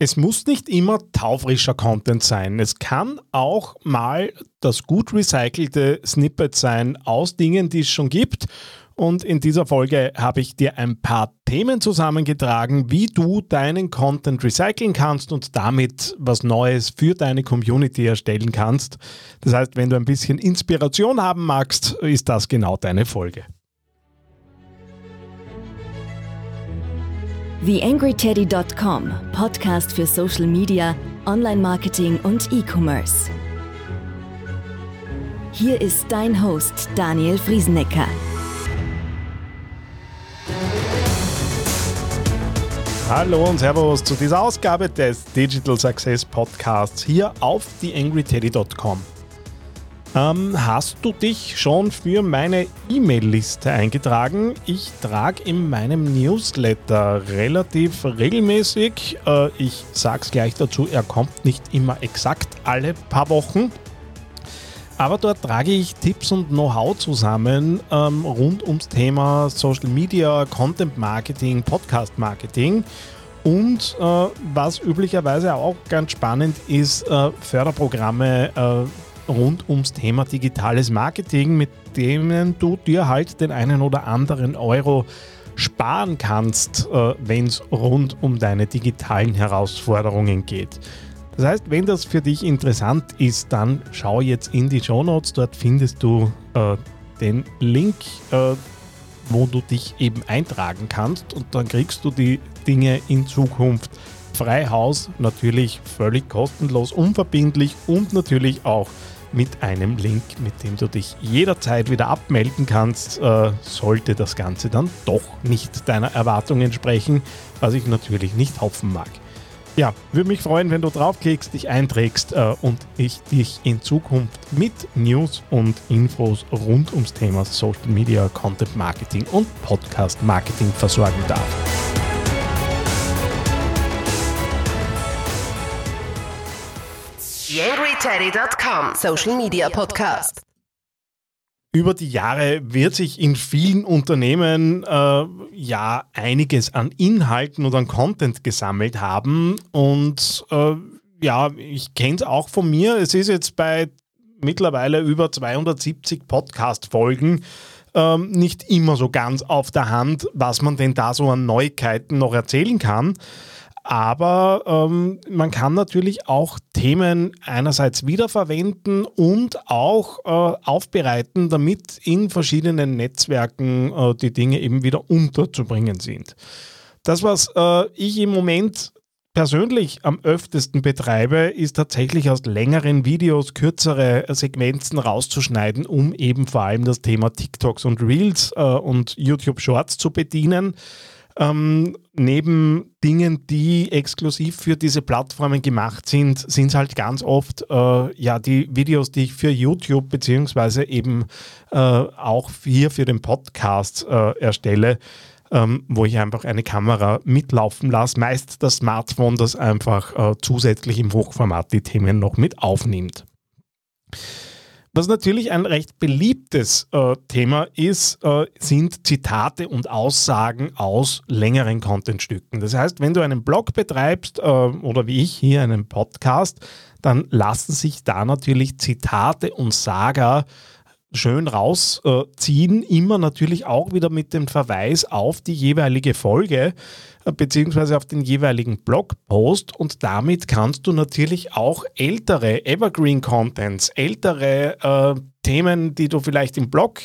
Es muss nicht immer taufrischer Content sein. Es kann auch mal das gut recycelte Snippet sein aus Dingen, die es schon gibt. Und in dieser Folge habe ich dir ein paar Themen zusammengetragen, wie du deinen Content recyceln kannst und damit was Neues für deine Community erstellen kannst. Das heißt, wenn du ein bisschen Inspiration haben magst, ist das genau deine Folge. TheAngryTeddy.com, Podcast für Social Media, Online-Marketing und E-Commerce. Hier ist dein Host Daniel Friesenecker. Hallo und Servus zu dieser Ausgabe des Digital Success Podcasts hier auf TheAngryTeddy.com. Ähm, hast du dich schon für meine E-Mail-Liste eingetragen? Ich trage in meinem Newsletter relativ regelmäßig. Äh, ich sage es gleich dazu, er kommt nicht immer exakt alle paar Wochen. Aber dort trage ich Tipps und Know-how zusammen ähm, rund ums Thema Social Media, Content Marketing, Podcast Marketing. Und äh, was üblicherweise auch ganz spannend ist, äh, Förderprogramme äh, rund ums Thema digitales Marketing, mit denen du dir halt den einen oder anderen Euro sparen kannst, äh, wenn es rund um deine digitalen Herausforderungen geht. Das heißt, wenn das für dich interessant ist, dann schau jetzt in die Show Notes. Dort findest du äh, den Link, äh, wo du dich eben eintragen kannst und dann kriegst du die Dinge in Zukunft frei Haus, natürlich völlig kostenlos, unverbindlich und natürlich auch mit einem Link, mit dem du dich jederzeit wieder abmelden kannst, äh, sollte das Ganze dann doch nicht deiner Erwartung entsprechen, was ich natürlich nicht hoffen mag. Ja, würde mich freuen, wenn du draufklickst, dich einträgst äh, und ich dich in Zukunft mit News und Infos rund ums Thema Social Media, Content Marketing und Podcast Marketing versorgen darf. YangryTeddy.com Social Media Podcast. Über die Jahre wird sich in vielen Unternehmen äh, ja einiges an Inhalten oder an Content gesammelt haben. Und äh, ja, ich kenne es auch von mir. Es ist jetzt bei mittlerweile über 270 Podcast-Folgen ähm, nicht immer so ganz auf der Hand, was man denn da so an Neuigkeiten noch erzählen kann. Aber ähm, man kann natürlich auch Themen einerseits wiederverwenden und auch äh, aufbereiten, damit in verschiedenen Netzwerken äh, die Dinge eben wieder unterzubringen sind. Das, was äh, ich im Moment persönlich am öftesten betreibe, ist tatsächlich aus längeren Videos kürzere Segmenzen rauszuschneiden, um eben vor allem das Thema TikToks und Reels äh, und YouTube Shorts zu bedienen ähm, neben Dingen, die exklusiv für diese Plattformen gemacht sind, sind es halt ganz oft äh, ja die Videos, die ich für YouTube beziehungsweise eben äh, auch hier für den Podcast äh, erstelle. Ähm, wo ich einfach eine Kamera mitlaufen lasse, meist das Smartphone, das einfach äh, zusätzlich im Hochformat die Themen noch mit aufnimmt. Was natürlich ein recht beliebtes äh, Thema ist, äh, sind Zitate und Aussagen aus längeren Contentstücken. Das heißt, wenn du einen Blog betreibst äh, oder wie ich hier einen Podcast, dann lassen sich da natürlich Zitate und Saga schön rausziehen, immer natürlich auch wieder mit dem Verweis auf die jeweilige Folge beziehungsweise auf den jeweiligen Blogpost. Und damit kannst du natürlich auch ältere Evergreen Contents, ältere äh, Themen, die du vielleicht im Blog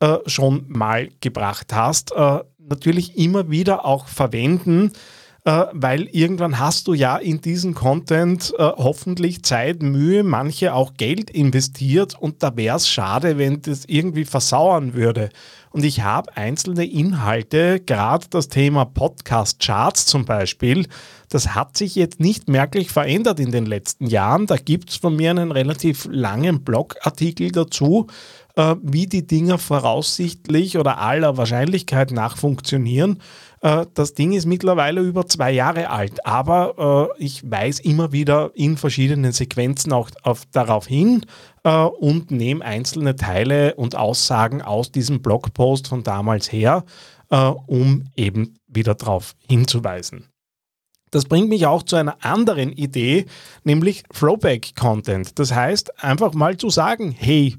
äh, schon mal gebracht hast, äh, natürlich immer wieder auch verwenden, äh, weil irgendwann hast du ja in diesen Content äh, hoffentlich Zeit, Mühe, manche auch Geld investiert und da wäre es schade, wenn das irgendwie versauern würde. Und ich habe einzelne Inhalte, gerade das Thema Podcast-Charts zum Beispiel, das hat sich jetzt nicht merklich verändert in den letzten Jahren. Da gibt es von mir einen relativ langen Blogartikel dazu, äh, wie die Dinger voraussichtlich oder aller Wahrscheinlichkeit nach funktionieren. Äh, das Ding ist mittlerweile über zwei Jahre alt, aber äh, ich weise immer wieder in verschiedenen Sequenzen auch auf, darauf hin äh, und nehme einzelne Teile und Aussagen aus diesem Blogpost von damals her, um eben wieder darauf hinzuweisen. Das bringt mich auch zu einer anderen Idee, nämlich Throwback-Content. Das heißt, einfach mal zu sagen, hey,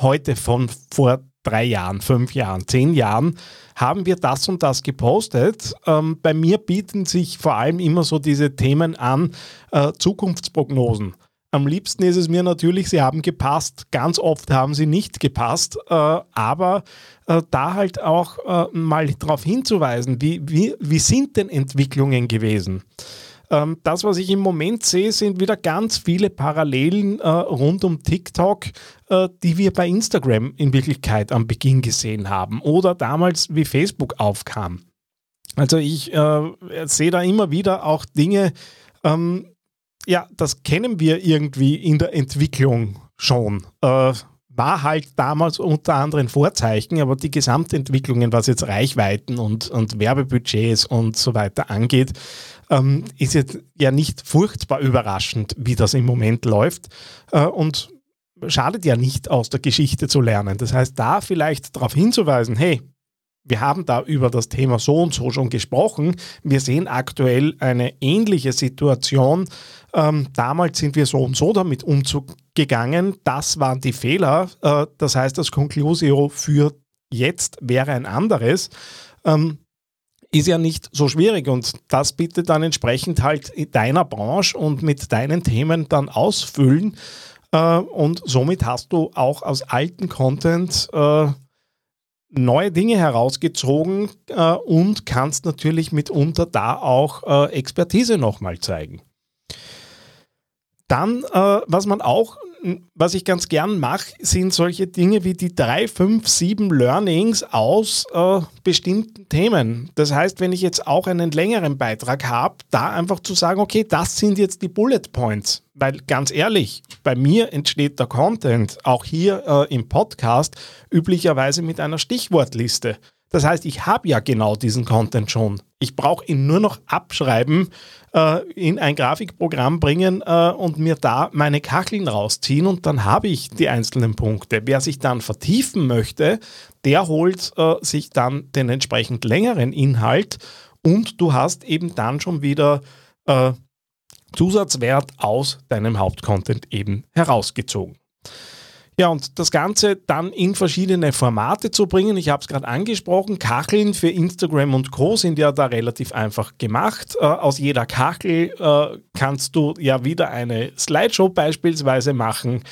heute von vor drei Jahren, fünf Jahren, zehn Jahren haben wir das und das gepostet. Ähm, bei mir bieten sich vor allem immer so diese Themen an, äh, Zukunftsprognosen. Am liebsten ist es mir natürlich, sie haben gepasst. Ganz oft haben sie nicht gepasst, äh, aber äh, da halt auch äh, mal darauf hinzuweisen, wie, wie, wie sind denn Entwicklungen gewesen? Ähm, das, was ich im Moment sehe, sind wieder ganz viele Parallelen äh, rund um TikTok, äh, die wir bei Instagram in Wirklichkeit am Beginn gesehen haben oder damals, wie Facebook aufkam. Also ich äh, sehe da immer wieder auch Dinge, ähm, ja, das kennen wir irgendwie in der Entwicklung schon. Äh, war halt damals unter anderen Vorzeichen, aber die Gesamtentwicklungen, was jetzt Reichweiten und, und Werbebudgets und so weiter angeht, ähm, ist jetzt ja nicht furchtbar überraschend, wie das im Moment läuft. Äh, und schadet ja nicht, aus der Geschichte zu lernen. Das heißt, da vielleicht darauf hinzuweisen, hey, wir haben da über das Thema so und so schon gesprochen. Wir sehen aktuell eine ähnliche Situation. Ähm, damals sind wir so und so damit umgegangen. Das waren die Fehler. Äh, das heißt, das Conclusio für jetzt wäre ein anderes. Ähm, ist ja nicht so schwierig und das bitte dann entsprechend halt in deiner Branche und mit deinen Themen dann ausfüllen. Äh, und somit hast du auch aus alten Content äh, neue Dinge herausgezogen äh, und kannst natürlich mitunter da auch äh, Expertise nochmal zeigen. Dann, äh, was man auch, was ich ganz gern mache, sind solche Dinge wie die 3, 5, 7 Learnings aus äh, bestimmten Themen. Das heißt, wenn ich jetzt auch einen längeren Beitrag habe, da einfach zu sagen, okay, das sind jetzt die Bullet Points. Weil ganz ehrlich, bei mir entsteht der Content, auch hier äh, im Podcast, üblicherweise mit einer Stichwortliste. Das heißt, ich habe ja genau diesen Content schon. Ich brauche ihn nur noch abschreiben, äh, in ein Grafikprogramm bringen äh, und mir da meine Kacheln rausziehen und dann habe ich die einzelnen Punkte. Wer sich dann vertiefen möchte, der holt äh, sich dann den entsprechend längeren Inhalt und du hast eben dann schon wieder äh, Zusatzwert aus deinem Hauptcontent eben herausgezogen. Ja, und das Ganze dann in verschiedene Formate zu bringen. Ich habe es gerade angesprochen, Kacheln für Instagram und Co. sind ja da relativ einfach gemacht. Äh, aus jeder Kachel äh, kannst du ja wieder eine Slideshow beispielsweise machen.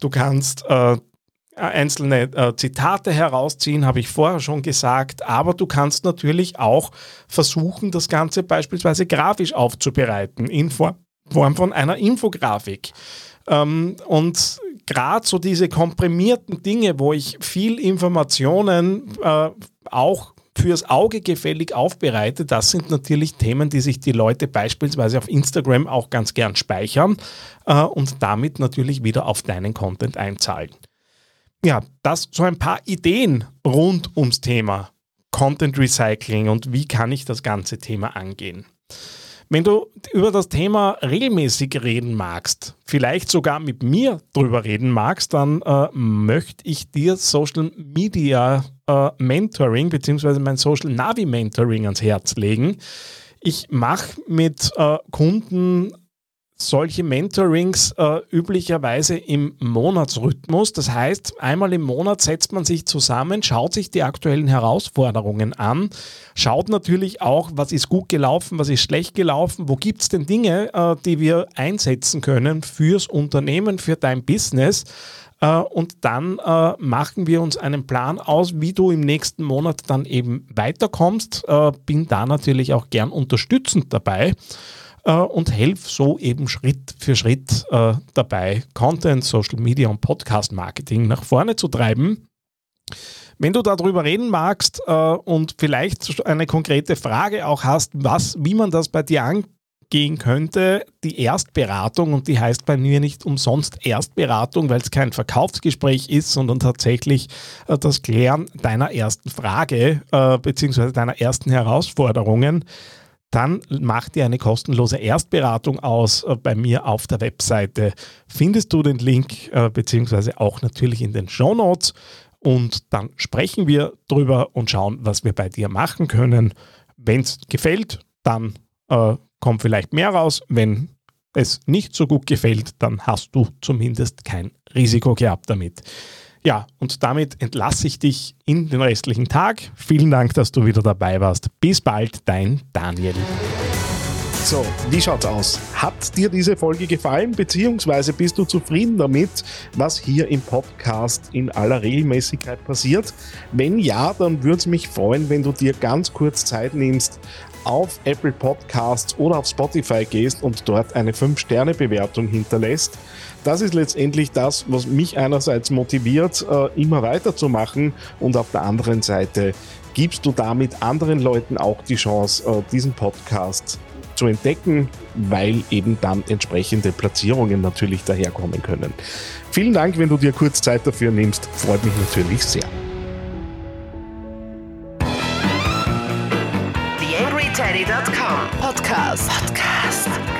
Du kannst äh, einzelne äh, Zitate herausziehen, habe ich vorher schon gesagt, aber du kannst natürlich auch versuchen, das Ganze beispielsweise grafisch aufzubereiten in Form von einer Infografik. Ähm, und gerade so diese komprimierten Dinge, wo ich viel Informationen äh, auch fürs Auge gefällig aufbereite, das sind natürlich Themen, die sich die Leute beispielsweise auf Instagram auch ganz gern speichern äh, und damit natürlich wieder auf deinen Content einzahlen. Ja, das so ein paar Ideen rund ums Thema Content Recycling und wie kann ich das ganze Thema angehen. Wenn du über das Thema regelmäßig reden magst, vielleicht sogar mit mir drüber reden magst, dann äh, möchte ich dir Social Media äh, Mentoring bzw. mein Social Navi Mentoring ans Herz legen. Ich mache mit äh, Kunden solche Mentorings äh, üblicherweise im Monatsrhythmus. Das heißt, einmal im Monat setzt man sich zusammen, schaut sich die aktuellen Herausforderungen an, schaut natürlich auch, was ist gut gelaufen, was ist schlecht gelaufen, wo gibt es denn Dinge, äh, die wir einsetzen können fürs Unternehmen, für dein Business. Äh, und dann äh, machen wir uns einen Plan aus, wie du im nächsten Monat dann eben weiterkommst. Äh, bin da natürlich auch gern unterstützend dabei äh, und helfe so eben Schritt für Schritt äh, dabei, Content, Social Media und Podcast Marketing nach vorne zu treiben. Wenn du darüber reden magst äh, und vielleicht eine konkrete Frage auch hast, was, wie man das bei dir angehen könnte, die Erstberatung, und die heißt bei mir nicht umsonst Erstberatung, weil es kein Verkaufsgespräch ist, sondern tatsächlich äh, das Klären deiner ersten Frage äh, bzw. deiner ersten Herausforderungen, dann mach dir eine kostenlose Erstberatung aus äh, bei mir auf der Webseite. Findest du den Link äh, beziehungsweise auch natürlich in den Show Notes und dann sprechen wir drüber und schauen, was wir bei dir machen können. Wenn es gefällt, dann äh, kommt vielleicht mehr raus. Wenn es nicht so gut gefällt, dann hast du zumindest kein Risiko gehabt damit. Ja, und damit entlasse ich dich in den restlichen Tag. Vielen Dank, dass du wieder dabei warst. Bis bald, dein Daniel. So, wie schaut's aus? Hat dir diese Folge gefallen, beziehungsweise bist du zufrieden damit, was hier im Podcast in aller Regelmäßigkeit passiert? Wenn ja, dann würde es mich freuen, wenn du dir ganz kurz Zeit nimmst, auf Apple Podcasts oder auf Spotify gehst und dort eine 5-Sterne-Bewertung hinterlässt. Das ist letztendlich das, was mich einerseits motiviert, äh, immer weiterzumachen und auf der anderen Seite gibst du damit anderen Leuten auch die Chance, äh, diesen Podcast zu entdecken, weil eben dann entsprechende Platzierungen natürlich daherkommen können. Vielen Dank, wenn du dir kurz Zeit dafür nimmst, freut mich natürlich sehr. TheAngryTeddy.com Podcast. Podcast.